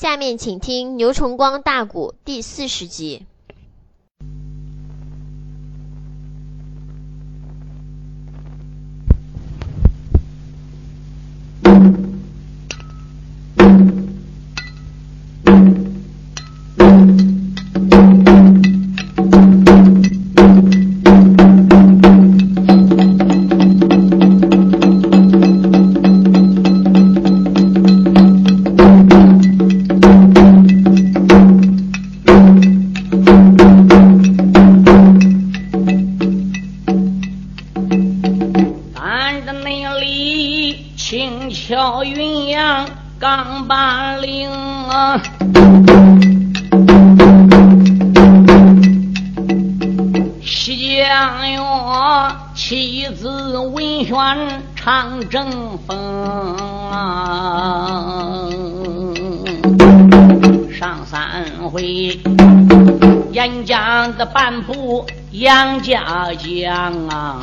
下面请听牛崇光大鼓第四十集。半部杨家将啊，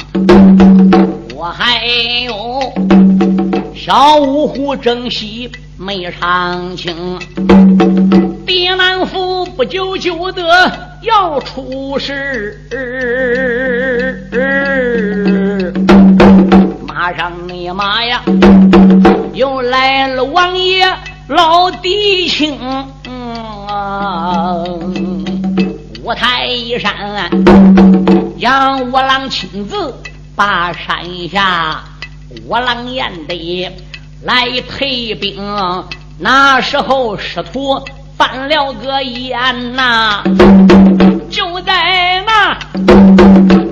我还有小五虎正戏没唱清，爹南府不久就得要出事，马上你妈呀，又来了王爷老弟亲啊！五台山，杨五郎亲自把山下五郎演的来退兵。那时候师徒翻了个眼呐，就在那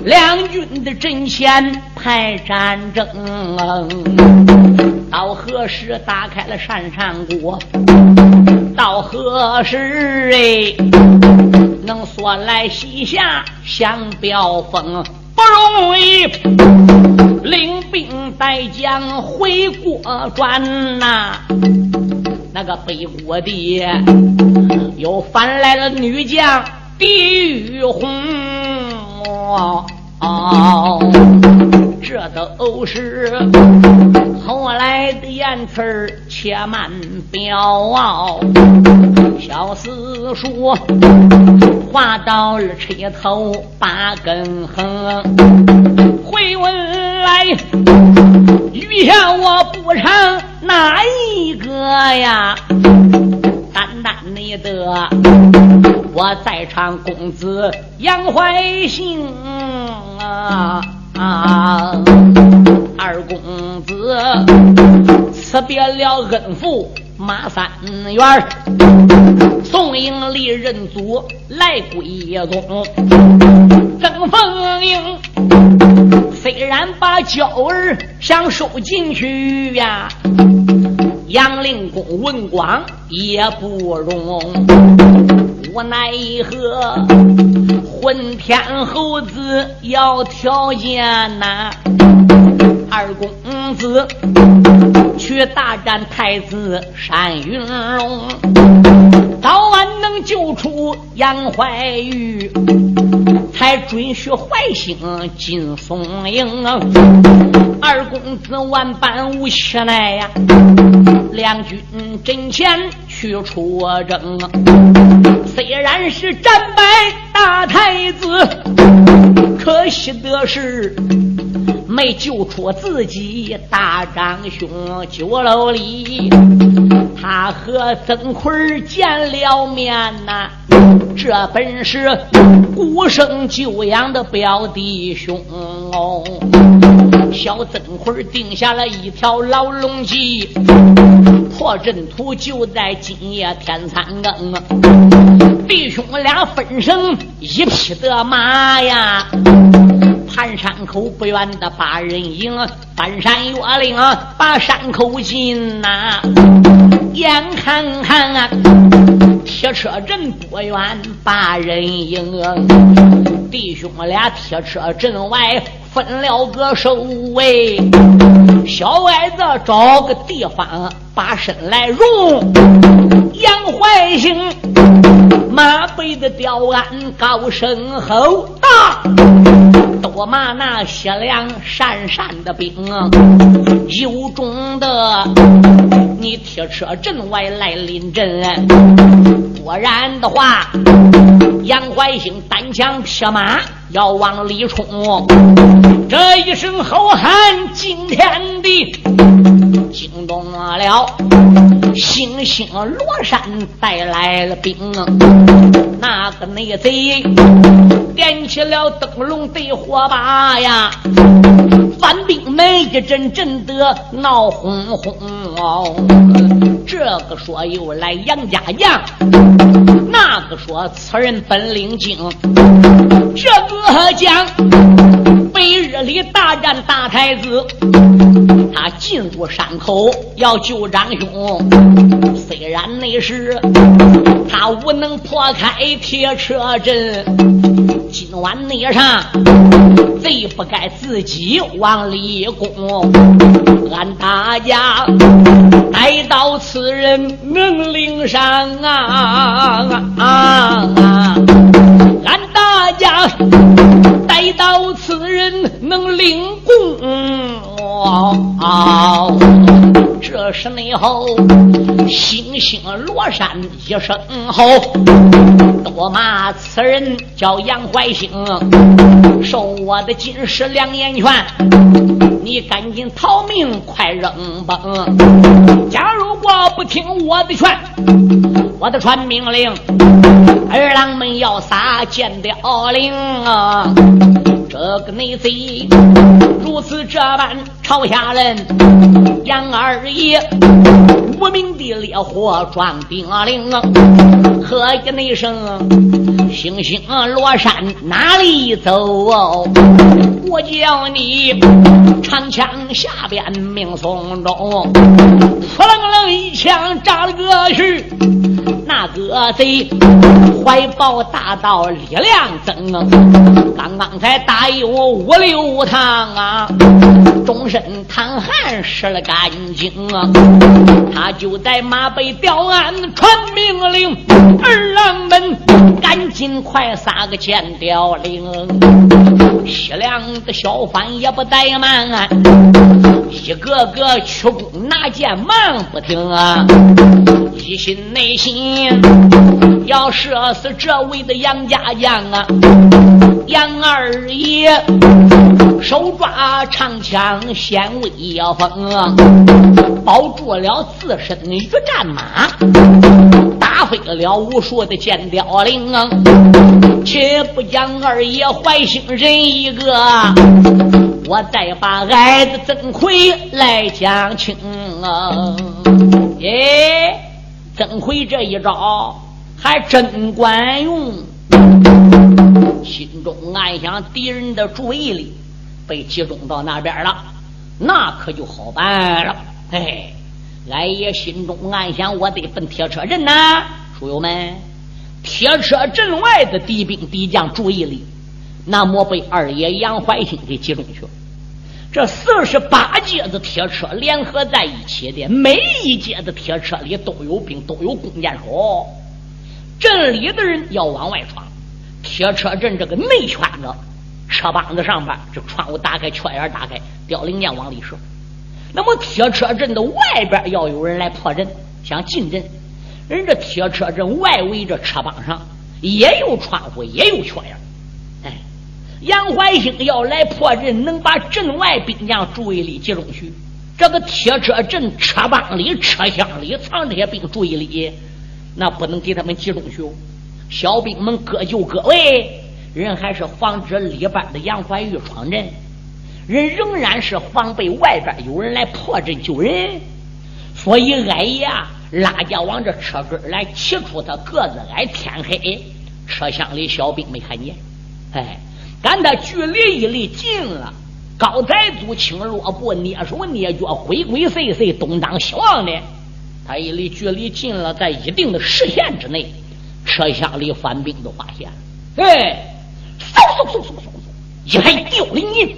两军的阵前排战争。到何时打开了山山谷？到何时哎？能说来西夏降标风不容易，领兵带将回国转呐。那个北国的又翻来了女将狄玉红，哦，这都是后来的言词，且慢表。小四叔话到了车头八根横，回问来，余下我不唱哪一个呀？单单你的，我在唱公子杨怀兴啊啊！二公子辞别了恩父马三元，宋营里认祖来归宗，曾凤英虽然把娇儿想收进去呀。杨令公文广也不容，无奈何混天猴子要条件呐，二公子去大战太子单云龙，早晚能救出杨怀玉，才准许怀兴进松营啊。二公子万般无奈呀。两军阵前去出征，虽然是战败太子，可惜的是没救出自己大长兄九楼里。他和曾奎见了面呐，这本是孤生久养的表弟兄哦。小曾奎定下了一条牢笼计。破阵图就在今夜天三更，弟兄俩分成一匹的马呀，盘山口不远的八人营，翻山越岭把山口进呐。眼看看啊，铁车阵不远八人营，弟兄俩铁车阵外分了个手位，小矮子找个地方。把身来容，杨怀兴马背的吊鞍高声吼道：“多骂那血凉闪闪的兵，有种的你铁车阵外来临阵，果然的话，杨怀兴单枪匹马要往里冲，这一声吼喊惊天地，惊动了。星星罗山带来了兵，那个内贼点起了灯笼对火把呀，反兵们一阵阵的闹哄哄，这个说又来杨家将，那个说此人本领精，这个讲北日里大战大太子。他进入山口要救长兄，虽然那时他无能破开铁车阵，今晚那上贼不该自己往里攻。俺大家待到此人命令上啊啊！俺大家待到此人能领功。这时内后，星星罗山一声吼，多骂此人叫杨怀兴，受我的金石两眼拳，你赶紧逃命，快扔崩！假如果不听我的劝，我的传命令，二郎们要撒剑雕翎啊！这个内贼如此这般朝下人，杨二爷无名的烈火撞兵铃，喝一声，星星罗山哪里走？我叫你长枪下边命送中，扑棱棱一枪扎了个去。那个贼怀抱大刀力量增，刚刚才打有五六趟啊，终身淌汗湿了干净啊，他就在马背吊鞍传命令，二郎们赶紧快撒个箭吊铃，西凉的小贩也不怠慢，一个个曲弓拿剑忙不停啊，一心内心。要射死这位的杨家将啊，杨二爷手抓长枪显威风，保住了自身的御战马，打飞了无数的箭雕翎啊！且不讲二爷怀心人一个，我再把矮子曾奎来讲清啊！耶。曾奎这一招还真管用，心中暗想：敌人的注意力被集中到那边了，那可就好办了。嘿，俺也心中暗想：我得奔铁车阵呐！书友们，铁车阵外的敌兵敌将注意力，那么被二爷杨怀兴给集中去了。这四十八节的铁车联合在一起的，每一节的铁车里都有兵，都有弓箭手。镇里的人要往外闯，铁车阵这个内圈子，车帮子上边这窗户打开，缺眼打开，凋零箭往里射。那么铁车阵的外边要有人来破阵，想进阵，人这铁车阵外围这车帮上也有窗户，也有缺眼。杨怀兴要来破阵，能把阵外兵将注意力集中去。这个铁车阵车帮里、车厢里藏这些兵，注意力那不能给他们集中去。小兵们各就各位，人还是防止里边的杨怀玉闯阵，人仍然是防备外边有人来破阵救人。所以矮爷拉架往这车根来，起初他个子矮，天黑，车厢里小兵没看见，哎。赶他距离一离近了，高抬足轻落步，蹑手蹑脚，鬼鬼祟祟，东张西望的。他一离距离近了，在一定的视线之内，车厢里反兵都发现了。哎，嗖嗖嗖嗖嗖嗖，一排吊铃音，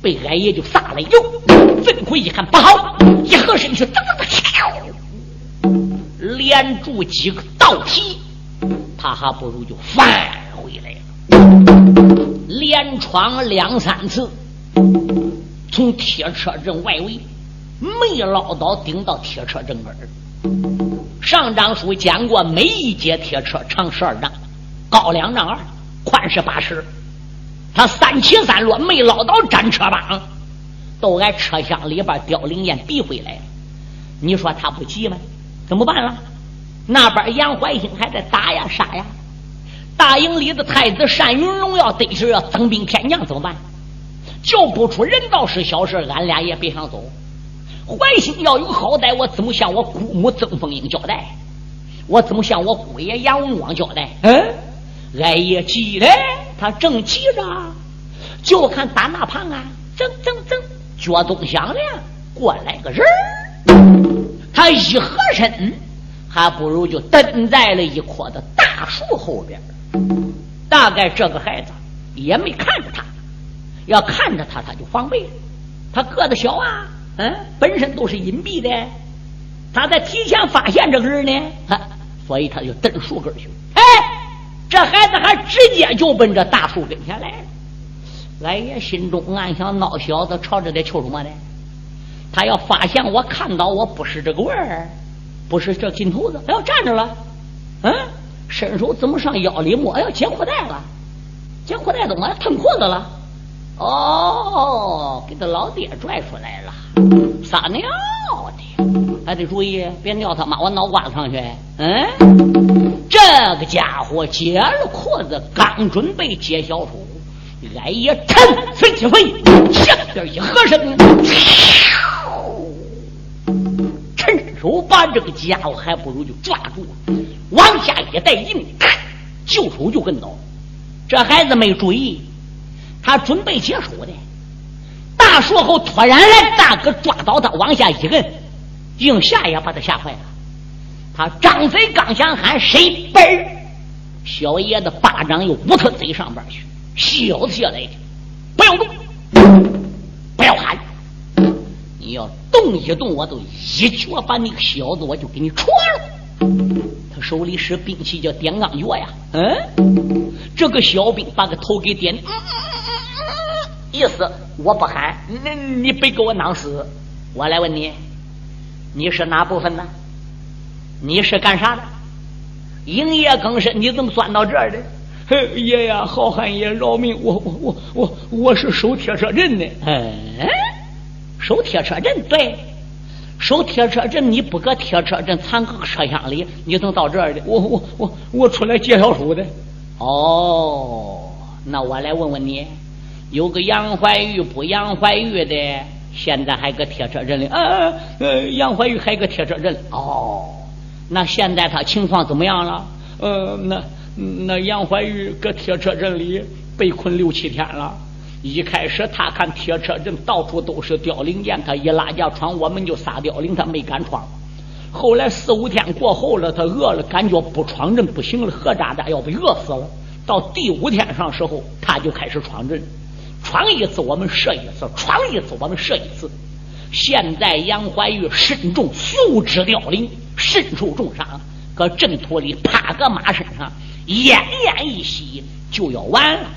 被俺爷就撒了油。曾奎一看不好，一合身去，噔噔噔，连住几个倒蹄，他还不如就返回来了。连闯两三次，从铁车阵外围没捞到顶到铁车阵根上章书讲过，每一节铁车长十二丈，高两丈二，宽是八尺。他三起三落没捞到战车帮，都挨车厢里边凋零烟逼回来了。你说他不急吗？怎么办了？那边杨怀兴还在打呀杀呀。大营里的太子单云龙要得势要增兵天将怎么办？救不出人道是小事，俺俩也别想走。怀兴要有好歹，我怎么向我姑母曾凤英交代？我怎么向我姑爷杨文广交代？嗯，俺也急嘞，他正急着，就看打那旁啊，铮铮铮，脚咚响了，过来个人他一合身，还不如就蹲在了一棵的大树后边。大概这个孩子也没看着他，要看着他，他就防备了。他个子小啊，嗯，本身都是隐蔽的，他在提前发现这个人呢，所以他就蹬树根去。哎，这孩子还直接就奔着大树跟前来了。俺爷心中暗想：闹小子朝着得求什么呢？他要发现我看到我不是这个味儿，不是这金兔子，他要站着了，嗯。伸手怎么上腰里摸？要解裤带了，解裤带怎么腾裤子了？哦，给他老爹拽出来了，撒尿的！还得注意，别尿他妈我脑瓜子上去。嗯，这个家伙解了裤子，刚准备解小手，俺爷腾飞起飞，下边一合身，手把这个家伙还不如就抓住了。往下一带劲，就手就跟倒。这孩子没注意，他准备解手的，大树后突然来，大哥抓到他，往下一摁，硬下也把他吓坏了。他张嘴刚想喊谁，嘣！小爷的巴掌又捂他嘴上边去，小子下来的，不要动，不要喊，你要动一动，我都一脚把你个小子，我就给你戳了。他手里使兵器叫点钢脚呀，嗯，这个小兵把个头给点，意思我不喊，那你别给我囊死。我来问你，你是哪部分的？你是干啥的？营业更深，你怎么钻到这儿的？爷呀，好汉爷饶命！我我我我我是守铁车阵的。嗯，守铁车阵，对。守铁车阵，你不搁铁车阵藏个车厢里，你怎么到这儿的？我我我我出来介绍书的。哦，那我来问问你，有个杨怀玉不杨怀玉的，现在还搁铁车阵里？啊，呃，杨怀玉还搁铁车阵。哦，那现在他情况怎么样了？呃，那那杨怀玉搁铁车阵里被困六七天了。一开始他看铁车阵到处都是凋零箭，他一拉架闯，我们就撒凋零，他没敢闯。后来四五天过后了，他饿了，感觉不闯阵不行了，喝渣渣要被饿死了。到第五天上时候，他就开始闯阵，闯一次我们射一次，闯一次我们射一次。现在杨怀玉身中数指凋零，身受重伤，搁阵土里趴个马身上，奄奄一息，就要完了。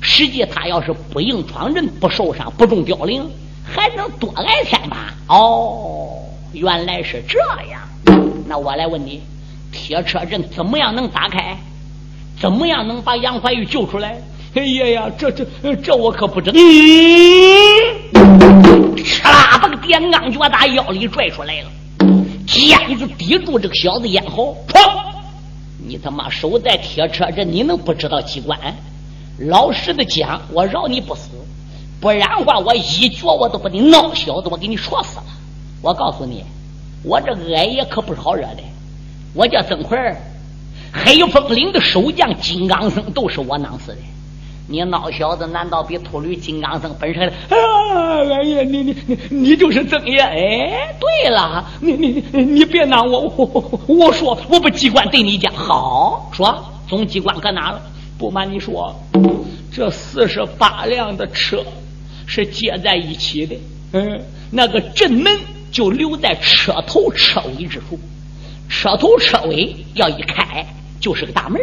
实际他要是不硬闯阵，不受伤，不中凋零，还能多挨天吧？哦，原来是这样。那我来问你，铁车阵怎么样能打开？怎么样能把杨怀玉救出来？哎呀呀，这这这我可不知道。哧啦，把个电钢脚打腰里拽出来了，尖子抵住这个小子咽喉，砰！你他妈守在铁车阵，你能不知道机关？老实的讲，我饶你不死，不然话我一脚我都把你闹小子，我给你戳死了。我告诉你，我这个矮爷可不是好惹的。我叫曾奎，黑风岭的守将金刚僧都是我弄死的。你闹小子，难道比秃驴金刚僧本事？啊，矮爷，你你你你就是曾爷。哎，对了，你你你你别拿我，我我说我把机关对你讲。好，说总机关搁哪了？不瞒你说，这四十八辆的车是接在一起的。嗯，那个正门就留在车头车尾之处，车头车尾要一开就是个大门，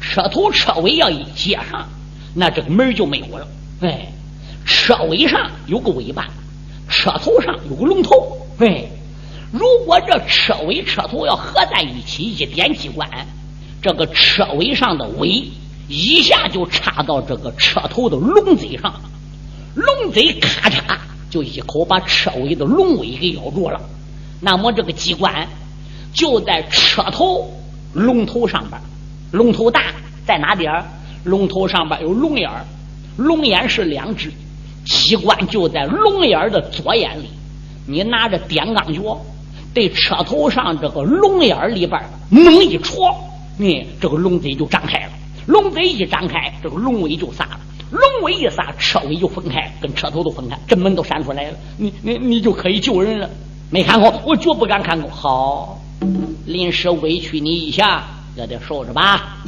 车头车尾要一接上那这个门就没有了。哎，车尾上有个尾巴，车头上有个龙头。哎，如果这车尾车头要合在一起，一点机关，这个车尾上的尾一下就插到这个车头的龙嘴上，龙嘴咔嚓就一口把车尾的龙尾给咬住了。那么这个机关就在车头龙头上边，龙头大在哪点儿？龙头上边有龙眼儿，龙眼是两只，机关就在龙眼的左眼里。你拿着点钢锯对车头上这个龙眼里边猛一戳，你这个龙嘴就张开了。龙嘴一张开，这个龙尾就撒了。龙尾一撒，车尾就分开，跟车头都分开，正门都闪出来了。你你你就可以救人了。没看过，我绝不敢看过。好，临时委屈你一下，也得受着吧。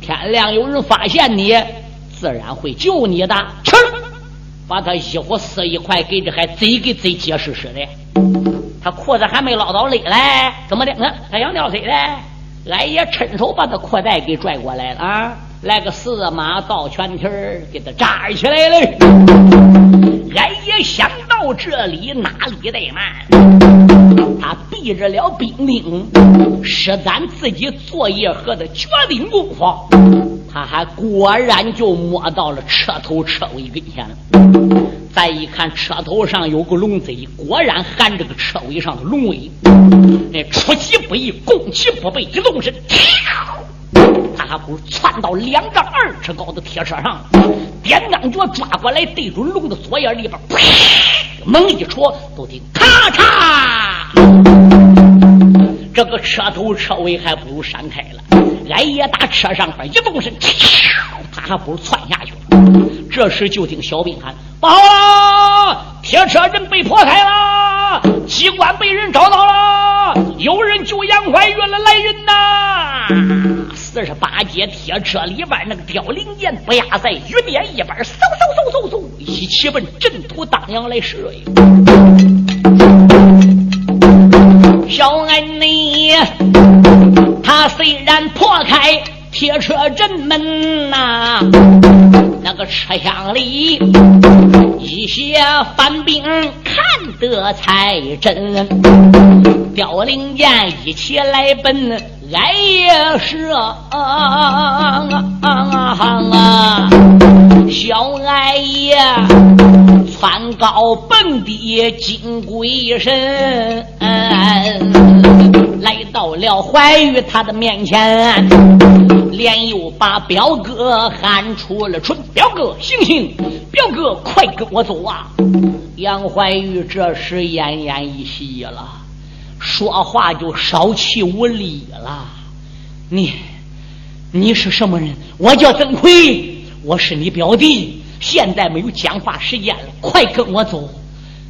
天亮有人发现你，自然会救你的。吃，把他衣服撕一块，给这还贼给贼结实似的。他裤子还没捞到勒来，怎么的？嗯，他想尿水嘞。俺也趁手把他裤带给拽过来了啊！来个四马倒全蹄儿，给他扎起来了。俺也想到这里，哪里怠慢？他闭着了兵丁，施展自己作业和的决定功夫，他还果然就摸到了车头车尾跟前了。再一看，车头上有个龙嘴，果然含着个车尾上的龙尾。那出其不意，攻其不备，一动身，他还不如窜到两丈二尺高的铁车上，点钢脚抓过来，对准龙的左眼里边，猛一戳，都听咔嚓，这个车头车尾还不如闪开了。俺爷打车上边一动身，他还不如窜下去了。这时就听小兵喊：“报了！铁车人被破开了，机关被人找到了，有人救杨怀玉了，来人呐！”四十八节铁车里边那个凋零箭不压在雨点一般，嗖嗖嗖嗖嗖，一起奔阵土当阳来施瑞。小恩你，他虽然破开铁车阵门呐。那个车厢里，一些反兵看得才真。凋零箭一起来奔俺也是啊啊啊啊！小俺爷窜高蹦低金龟神，来到了怀玉他的面前。连又把表哥喊出了春，表哥醒醒，表哥快跟我走啊！杨怀玉这时奄奄一息了，说话就少气无力了。你，你是什么人？我叫曾奎，我是你表弟。现在没有讲话时间了，快跟我走。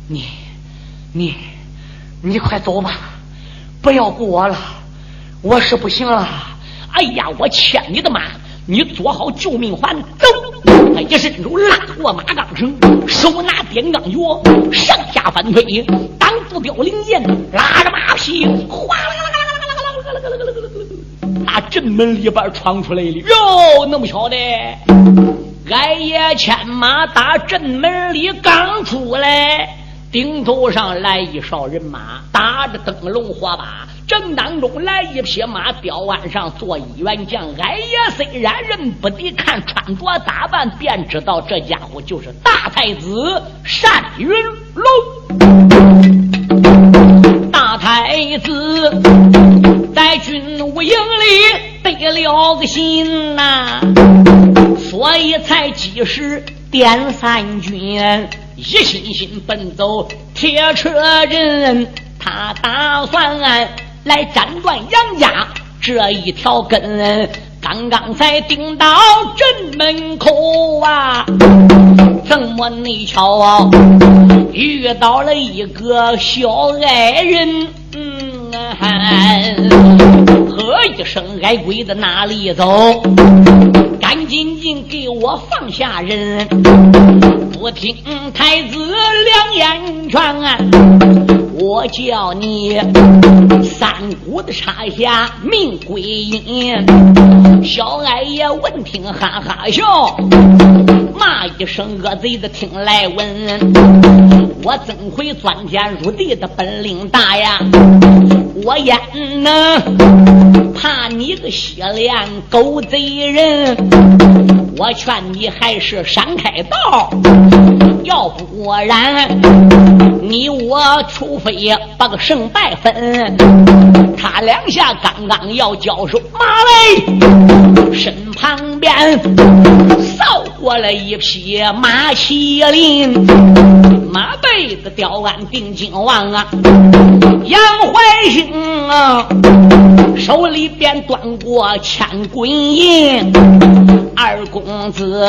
你，你，你快走吧，不要顾我了，我是不行了。哎呀！我牵你的马，你做好救命环，走！他一伸手拉过马钢绳，手拿点钢脚，上下翻飞，挡住凋零箭，拉着马匹，哗啦啦啦啦啦啦啦啦啦啦啦啦打阵门里边闯出来了。哟，那么巧的，俺爷牵马打阵门里刚出来，顶头上来一哨人马，打着灯笼火把。正当中来一匹马，吊鞍上坐一员将。哎呀虽然认不得，看穿着打扮便知道这家伙就是大太子单云龙。大太子在军务营里得了个心呐，所以才及时点三军，一心心奔走铁车阵。他打算。来斩断杨家这一条根，刚刚才顶到镇门口啊！怎么你瞧啊，遇到了一个小矮人？喝一声，矮鬼子哪里走？赶紧紧给我放下人！不听太子两言劝！我叫你三姑的插下命归阴。小矮爷闻听哈哈笑，骂一声恶贼子听来闻。我怎会钻天入地的本领大呀？我焉能怕你个血脸狗贼人？我劝你还是闪开道，要不然你我除非把个胜败分。他两下刚刚要交手，马嘞身旁边扫过了一匹马麒麟，马背子吊鞍定睛望啊，杨怀兴啊，手里边端过千滚银，二公子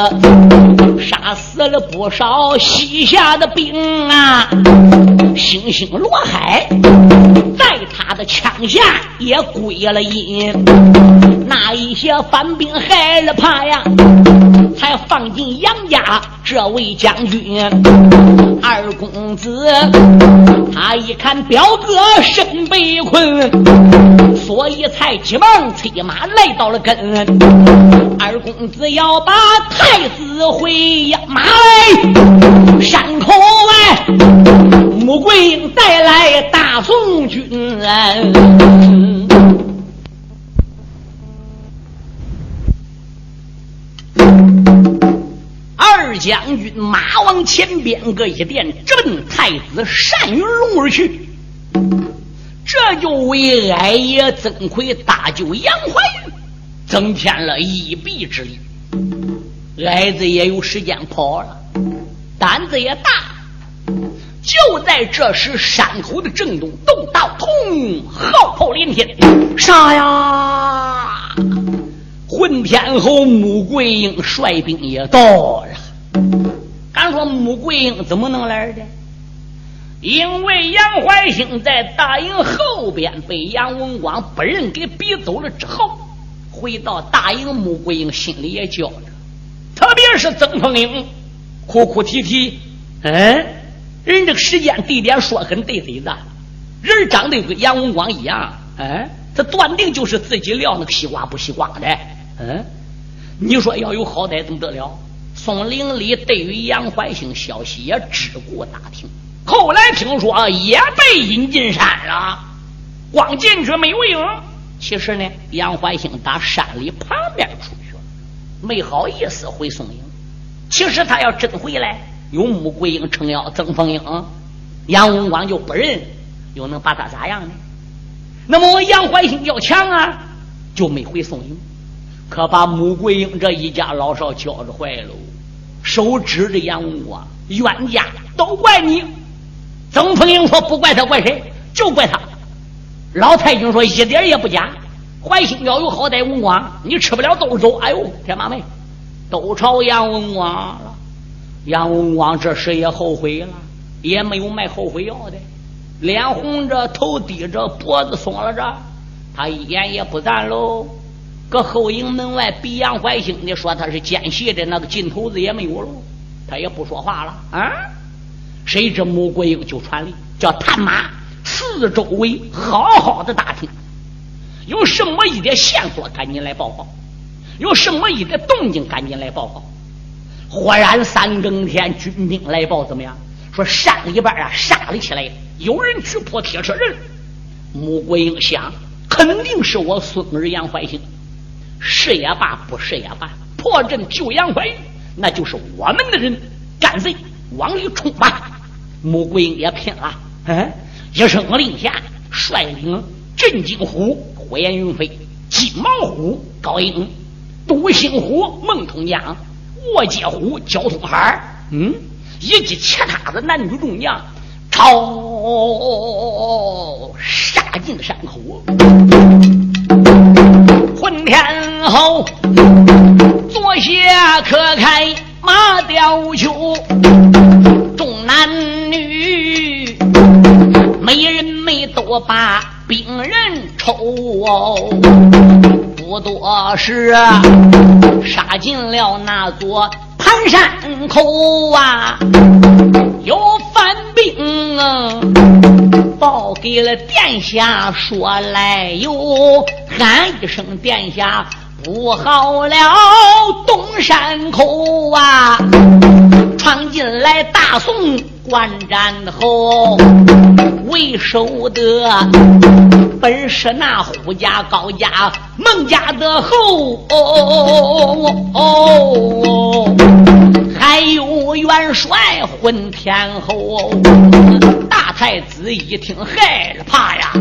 杀死了不少西夏的兵啊，星星罗海他的枪下。也归了阴，那一些反兵害了怕呀，才放进杨家这位将军。二公子他一看表哥身被困，所以才急忙催马来到了跟。二公子要把太子回呀马来山口外。穆桂英带来大宋军人，二将军马往前边个一点，直奔太子单云龙而去。这就为矮爷曾奎大舅杨怀玉增添了一臂之力。矮子也有时间跑了，胆子也大。就在这时，山口的震动，动刀通，号炮连天，杀呀！混天侯穆桂英率兵也到了。敢说穆桂英怎么能来的？因为杨怀兴在大营后边被杨文广不认给逼走了之后，回到大营，穆桂英心里也焦着。特别是曾凤英，哭哭啼啼，嗯。人这个时间地点说很对嘴子，人长得跟杨文广一样，哎，他断定就是自己撂那个西瓜不西瓜的，嗯，你说要有好歹怎么得了？宋玲里对于杨怀兴消息也只顾打听，后来听说也被引进山了，光进去没有用。其实呢，杨怀兴打山里旁边出去了，没好意思回宋营。其实他要真回来。有穆桂英撑腰，曾凤英，杨文广就不认，又能把他咋样呢？那么我杨怀兴要强啊，就没回宋营，可把穆桂英这一家老少教着坏喽，手指着杨文广，冤家都怪你。曾凤英说：“不怪他，怪谁？就怪他。”老太君说：“一点也不假。怀兴要有好歹，文广你吃不了兜着走。”哎呦，天马妹，都朝杨文广了。杨文广这时也后悔了，也没有卖后悔药的，脸红着，头低着，脖子耸了着，他一言也不赞喽。搁后营门外比杨怀兴的说他是奸细的那个劲头子也没有喽，他也不说话了啊。谁知穆桂英就传令，叫探马四周围好好的打听，有什么一点线索赶紧来报告，有什么一点动静赶紧来报告。忽然三更天，军兵来报，怎么样？说山里边啊，杀了起来，有人去破铁车阵。穆桂英想，肯定是我孙儿杨怀兴，是也罢，不是也罢，破阵救杨怀玉，那就是我们的人，干脆往里冲吧！穆桂英也拼了，嗯，一声令下，率领镇金虎、火焰云飞、金毛虎、高英、独行虎、孟通江。卧接虎、交通海嗯，以及其他的男女众将，朝杀进山口。混天侯坐下可开马吊球，众男女没人没多把兵刃抽。不多时，杀进了那座盘山口啊，有反兵啊，报给了殿下，说来哟，喊一声殿下。不好了，东山口啊，闯进来大宋关战后，为首的本是那胡家、高家、孟家的后，还有元帅混天侯。大太子一听害怕呀，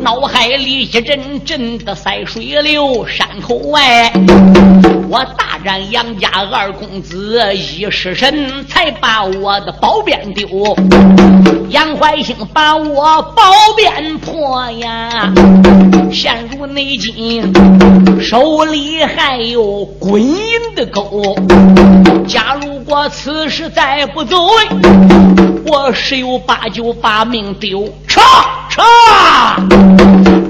脑海里一阵阵的塞水流。山口外，我大战杨家二公子一失神，才把我的宝鞭丢。杨怀兴把我宝鞭破呀，陷入内境，手里还有滚银的钩。假如果此时再不走，我十有八九把命丢。撤撤！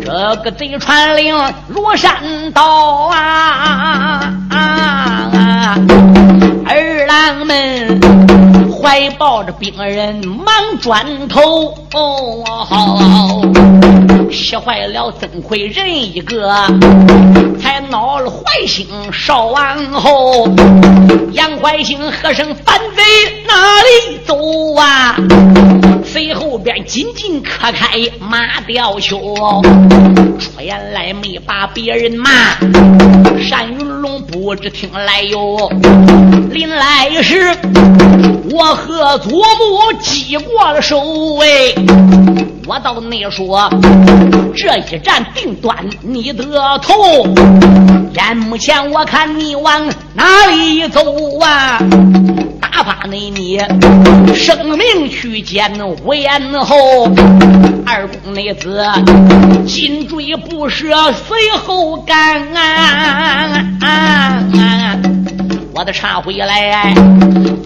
这个贼传令如山倒啊！二郎们怀抱着病人忙转头，哦吓坏了曾奎人一个，才恼了怀兴少王后。杨怀兴喝声反贼哪里走啊？随后边紧紧磕开马吊袖，出言来没把别人骂。单云龙不知听来哟，临来时我和祖母记过了手哎，我到那说这一战定断你的头，眼目前我看你往哪里走啊？打发你你生命去见吴延后，二公那子紧追不舍，随后赶。我的茶回来，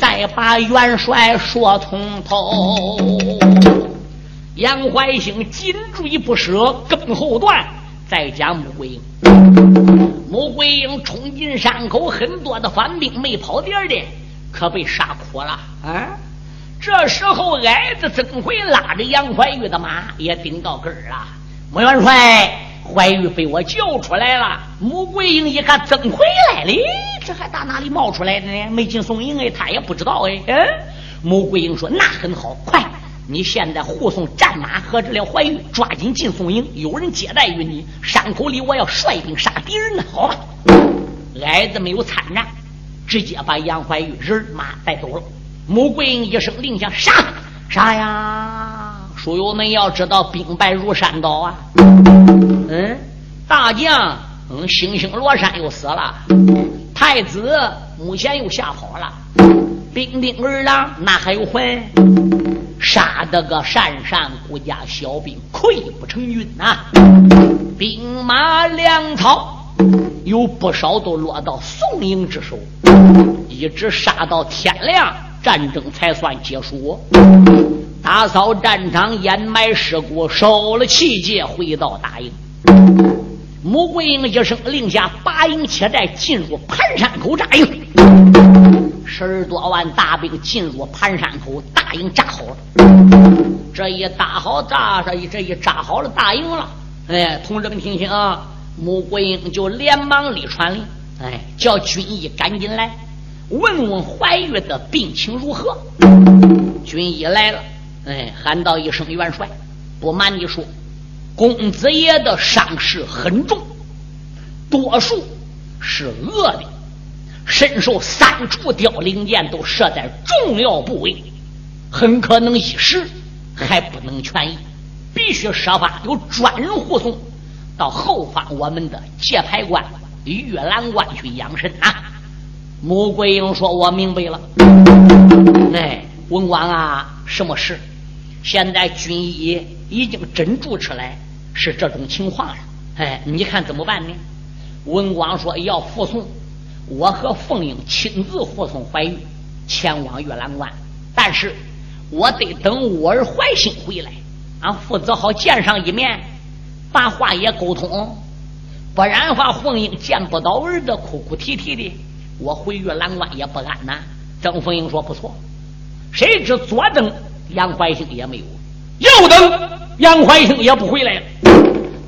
再把元帅说通透。杨怀兴紧追不舍，更后段再讲穆桂英。穆桂英冲进山口，很多的反兵没跑点的。可被杀苦了啊！这时候，矮子曾奎拉着杨怀玉的马也顶到根儿了。穆元帅，怀玉被我救出来了。穆桂英一看曾奎来了，这还打哪里冒出来的呢？没进宋营哎，他也不知道哎。嗯，穆桂英说：“那很好，快！你现在护送战马和这辆怀玉，抓紧进宋营，有人接待于你。山口里我要率兵杀敌人呢，好吧？”矮子没有参战。直接把杨怀玉人马带走了。穆桂英一声令下，杀杀呀！书友们要知道，兵败如山倒啊。嗯，大将嗯，星星罗山又死了，太子目前又吓跑了，兵丁儿郎那还有魂？杀得个山上孤家小兵溃不成军呐！兵马粮草。有不少都落到宋营之手，一直杀到天亮，战争才算结束。打扫战场，掩埋尸骨，收了器械，回到大营。穆桂英一声令下，八营切寨，进入盘山口扎营。十二多万大兵进入盘山口，大营扎好了。这一打好扎上，这一扎好了大营了。哎，同志们听清啊！穆桂英就连忙立传令，哎，叫军医赶紧来问问怀玉的病情如何。军医来了，哎，喊道一声：“元帅，不瞒你说，公子爷的伤势很重，多数是饿的，身受三处凋零箭，都射在重要部位，很可能一时还不能痊愈，必须设法有专人护送。”到后方我们的界牌关、玉兰关去养神啊！穆桂英说：“我明白了。”哎，文广啊，什么事？现在军医已经诊注出来是这种情况了。哎，你看怎么办呢？文广说：“要护送，我和凤英亲自护送怀玉前往玉兰关，但是我得等我儿怀兴回来，俺父子好见上一面。”把话也沟通，不然的话，凤英见不到儿子，哭哭啼啼的，我回玉兰关也不安呐。曾凤英说：“不错。”谁知左等杨怀兴也没有，右等杨怀兴也不回来了，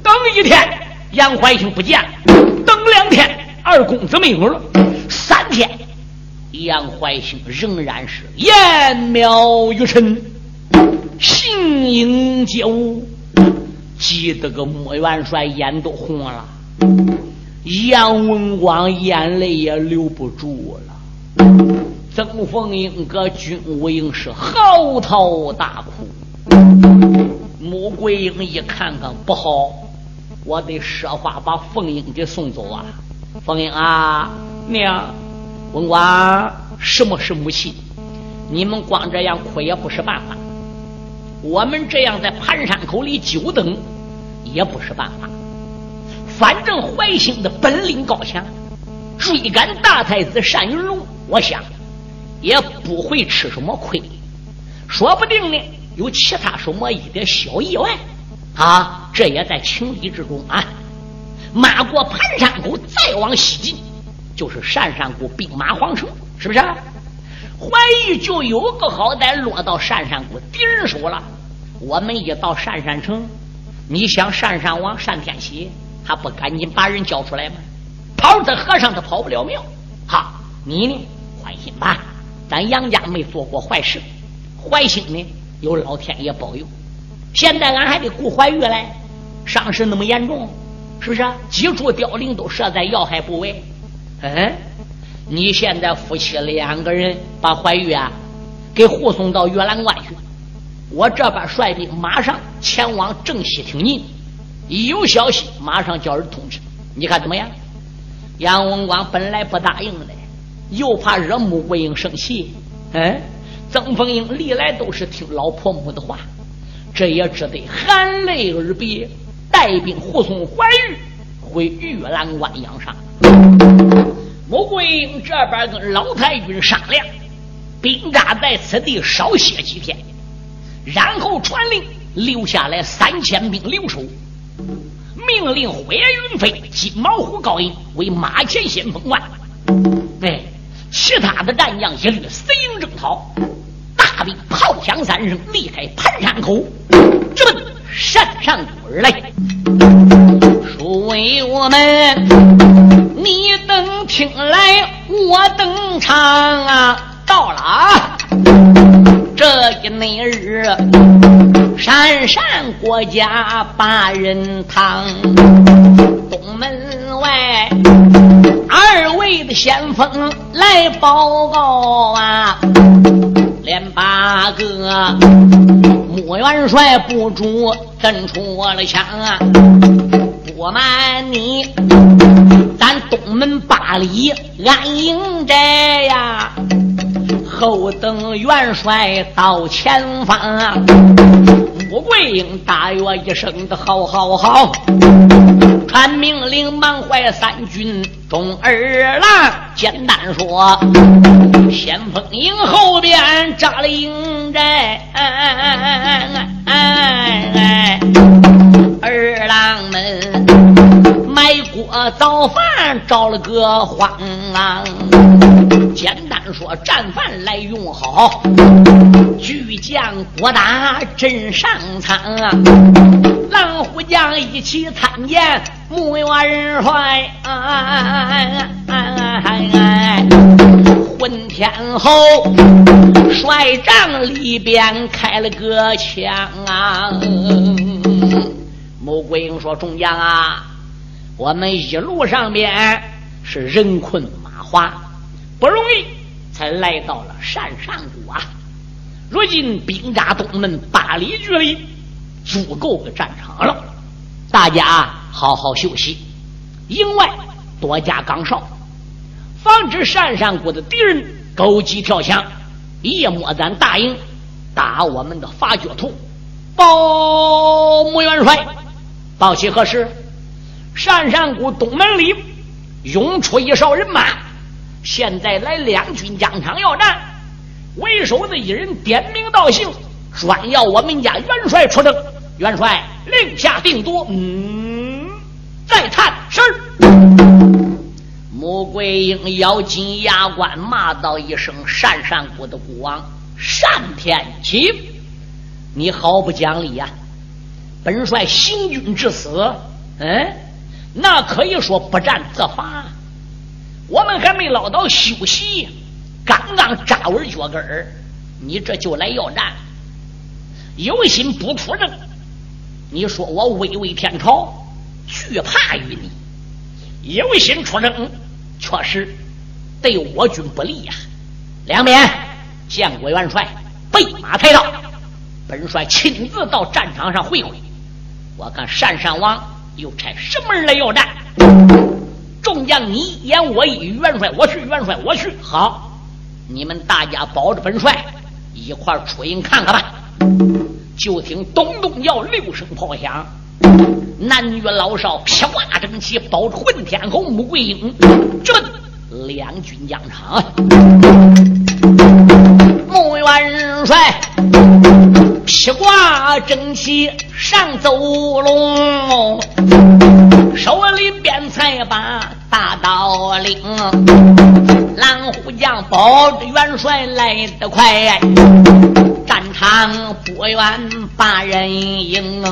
等一天杨怀兴不见了，等两天二公子没有了，三天杨怀兴仍然是颜描玉陈，形影皆无，急得个穆元帅眼都红了，杨文广眼泪也留不住了，曾凤英搁军务营是嚎啕大哭。穆桂英一看看不好，我得设法把凤英给送走啊！凤英啊，娘，文官，什么是母亲？你们光这样哭也不是办法。我们这样在盘山口里久等也不是办法。反正怀兴的本领高强，追赶大太子单云龙，我想也不会吃什么亏。说不定呢，有其他什么一点小意外啊，这也在情理之中啊。马过盘山口，再往西进，就是单山谷兵马皇城，是不是？怀玉就有个好歹落到单山谷敌人手了。我们一到单山城，你想单山王单天喜，他不赶紧把人交出来吗？跑这和尚他跑不了庙。好，你呢？放心吧，咱杨家没做过坏事。怀兴呢，有老天爷保佑。现在俺还得顾怀玉嘞，伤势那么严重，是不是？几处凋零都设在要害部位。嗯。你现在夫妻两个人把怀玉啊给护送到月兰关去，我这边率兵马上前往正西听您，一有消息马上叫人通知。你看怎么样？杨文广本来不答应的，又怕惹穆桂英生气。嗯，曾凤英历来都是听老婆母的话，这也只得含泪而别，带兵护送怀玉回玉兰关养伤。穆桂英这边跟老太君商量，兵扎在此地少歇几天，然后传令留下来三千兵留守，命令火焰云飞、金毛虎高音为马前先锋官，哎，其他的战将一律随营征讨。大兵炮响三声，离开盘山口，直奔山上谷而来。诸位我们。你等听来，我等唱啊，到了啊！这一那日，山山国家八人堂，东门外二位的先锋来报告啊，连八个穆元帅不住震出我的枪啊，不瞒你。咱东门八里安营寨呀，后等元帅到前方啊。穆桂英大约一声的好好好，传命令满怀三军中二郎，简单说，先锋营后边扎了营寨，哎哎二郎们。买锅造饭找了个慌啊！简单说，战饭来用好，巨将郭打镇上苍啊！狼虎将一起参见穆元帅啊！混天侯帅帐里边开了个枪啊！穆桂英说：“众将啊！”我们一路上边是人困马乏，不容易才来到了山上谷啊！如今兵扎东门八里距离，足够个战场了。大家好好休息，营外多加岗哨，防止山上谷的敌人勾机跳墙，夜摸咱大营，打我们的发觉图。报穆元帅，报喜何事？山山谷东门里涌出一哨人马，现在来两军疆场要战，为首的一人点名道姓，专要我们家元帅出征。元帅令下定夺。嗯，再探是。穆桂英咬紧牙关，骂道一声：“山山谷的孤王单天启，你好不讲理呀！本帅行军至死，嗯，那可以说不战则罚。我们还没捞到休息，刚刚扎稳脚跟儿，你这就来要战，有心不出征。你说我巍巍天朝，惧怕于你；有心出征，确实对我军不利呀。两边见过元帅，备马抬刀，本帅亲自到战场上会会。我看单山王又差什么人来要战？众将你言我一语，元帅我去，元帅我去。好，你们大家保着本帅一块出营看看吧。就听咚咚要六声炮响，男女老少披挂整齐，保着混天侯穆桂英，这两军将场。穆元帅披挂整齐上走龙，手里边才把。大刀领，蓝虎将保着元帅来得快，战场不远把人迎。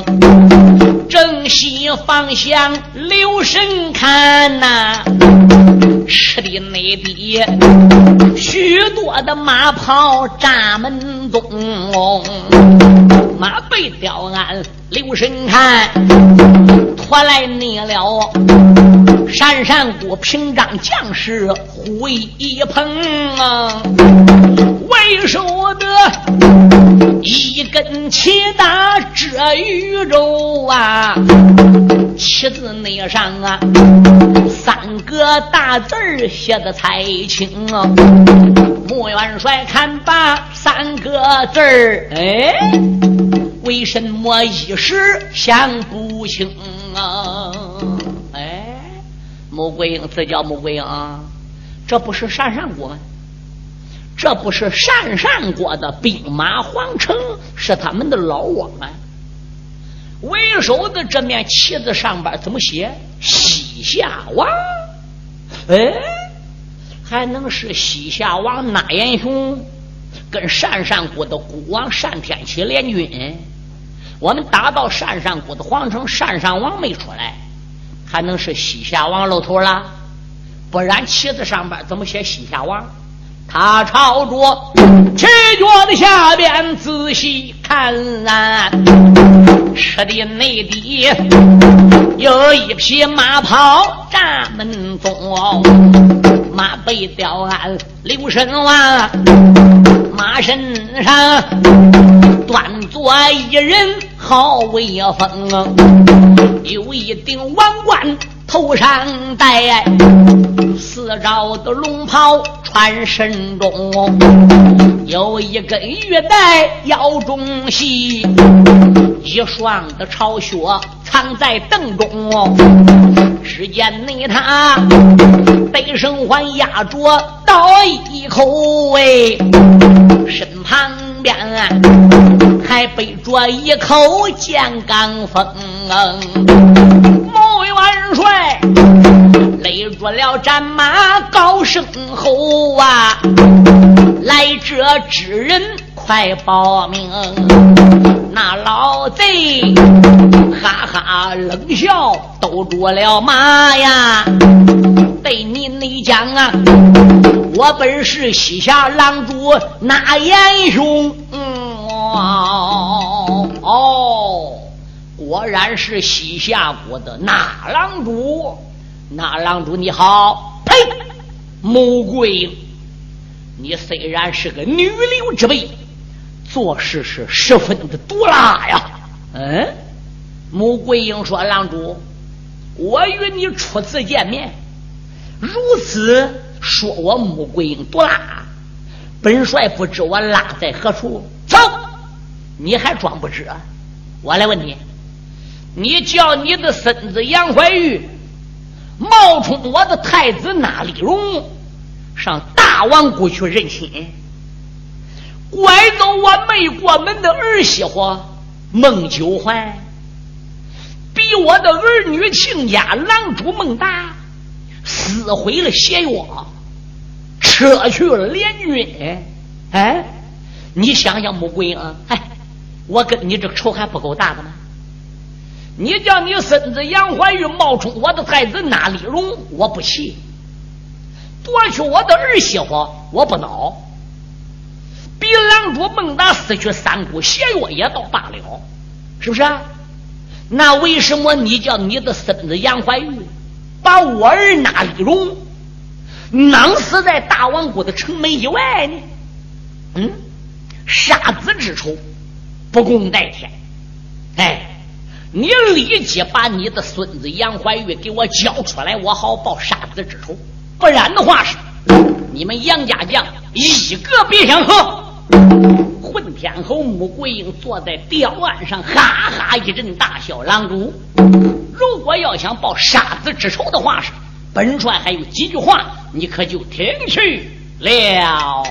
正西方向留神看呐，吃的内地许多的马炮扎门中，马背掉鞍留神看，拖来你了。闪闪过平章将士呼一捧啊，为首的一根旗大遮宇宙啊，旗子内上啊三个大字写的才清啊，穆元帅看罢三个字儿，哎，为什么一时想不清啊？穆桂英，这叫穆桂英啊，这不是鄯善国吗？这不是鄯善国的兵马皇城，是他们的老窝吗？为首的这面旗子上边怎么写“西夏王”？哎，还能是西夏王纳延雄跟鄯善国的孤王单天启联军？我们打到鄯善国的皇城，鄯善王没出来。还能是西夏王露头了？不然旗子上边怎么写西夏王？他朝着旗脚的下边仔细看，吃的内地有一匹马跑站门中，马背吊鞍留神望，马身上端坐一人。好威风，有一顶王冠头上戴，四罩的龙袍穿身中，有一根玉带腰中系，一双的朝靴藏在凳中。只见那他背生环压着倒一口哎，身旁边。还背着一口剑钢锋，穆元帅勒住了战马高声吼啊！来者之人快报名！那老贼哈哈冷笑，兜住了马呀！对你内讲啊，我本是西夏狼主那严兄。哦哦，果然是西夏国的那郎主，那郎主你好，呸！穆桂英，你虽然是个女流之辈，做事是十分的毒辣呀。嗯，穆桂英说：“郎主，我与你初次见面，如此说我穆桂英毒辣，本帅不知我辣在何处。”走。你还装不知啊？我来问你，你叫你的孙子杨怀玉冒充我的太子那丽荣上大王谷去认亲，拐走我没过门的儿媳妇孟九环，逼我的儿女亲家郎主孟达撕毁了邪约，撤去了联军。哎，你想想穆桂英，哎。我跟你这个仇还不够大的吗？你叫你孙子杨怀玉冒充我的太子那里荣，我不气；夺去我的儿媳妇，我不恼。比狼主孟达死去三姑邪月也倒罢了，是不是？那为什么你叫你的孙子杨怀玉把我儿那里荣弄死在大王国的城门以外呢？嗯，杀子之仇不共戴天。哎，你立即把你的孙子杨怀玉给我交出来，我好报杀子之仇。不然的话是，你们杨家将一个别想喝。混天侯穆桂英坐在吊案上，哈哈一阵大笑。郎主，如果要想报杀子之仇的话是，本帅还有几句话，你可就听去了。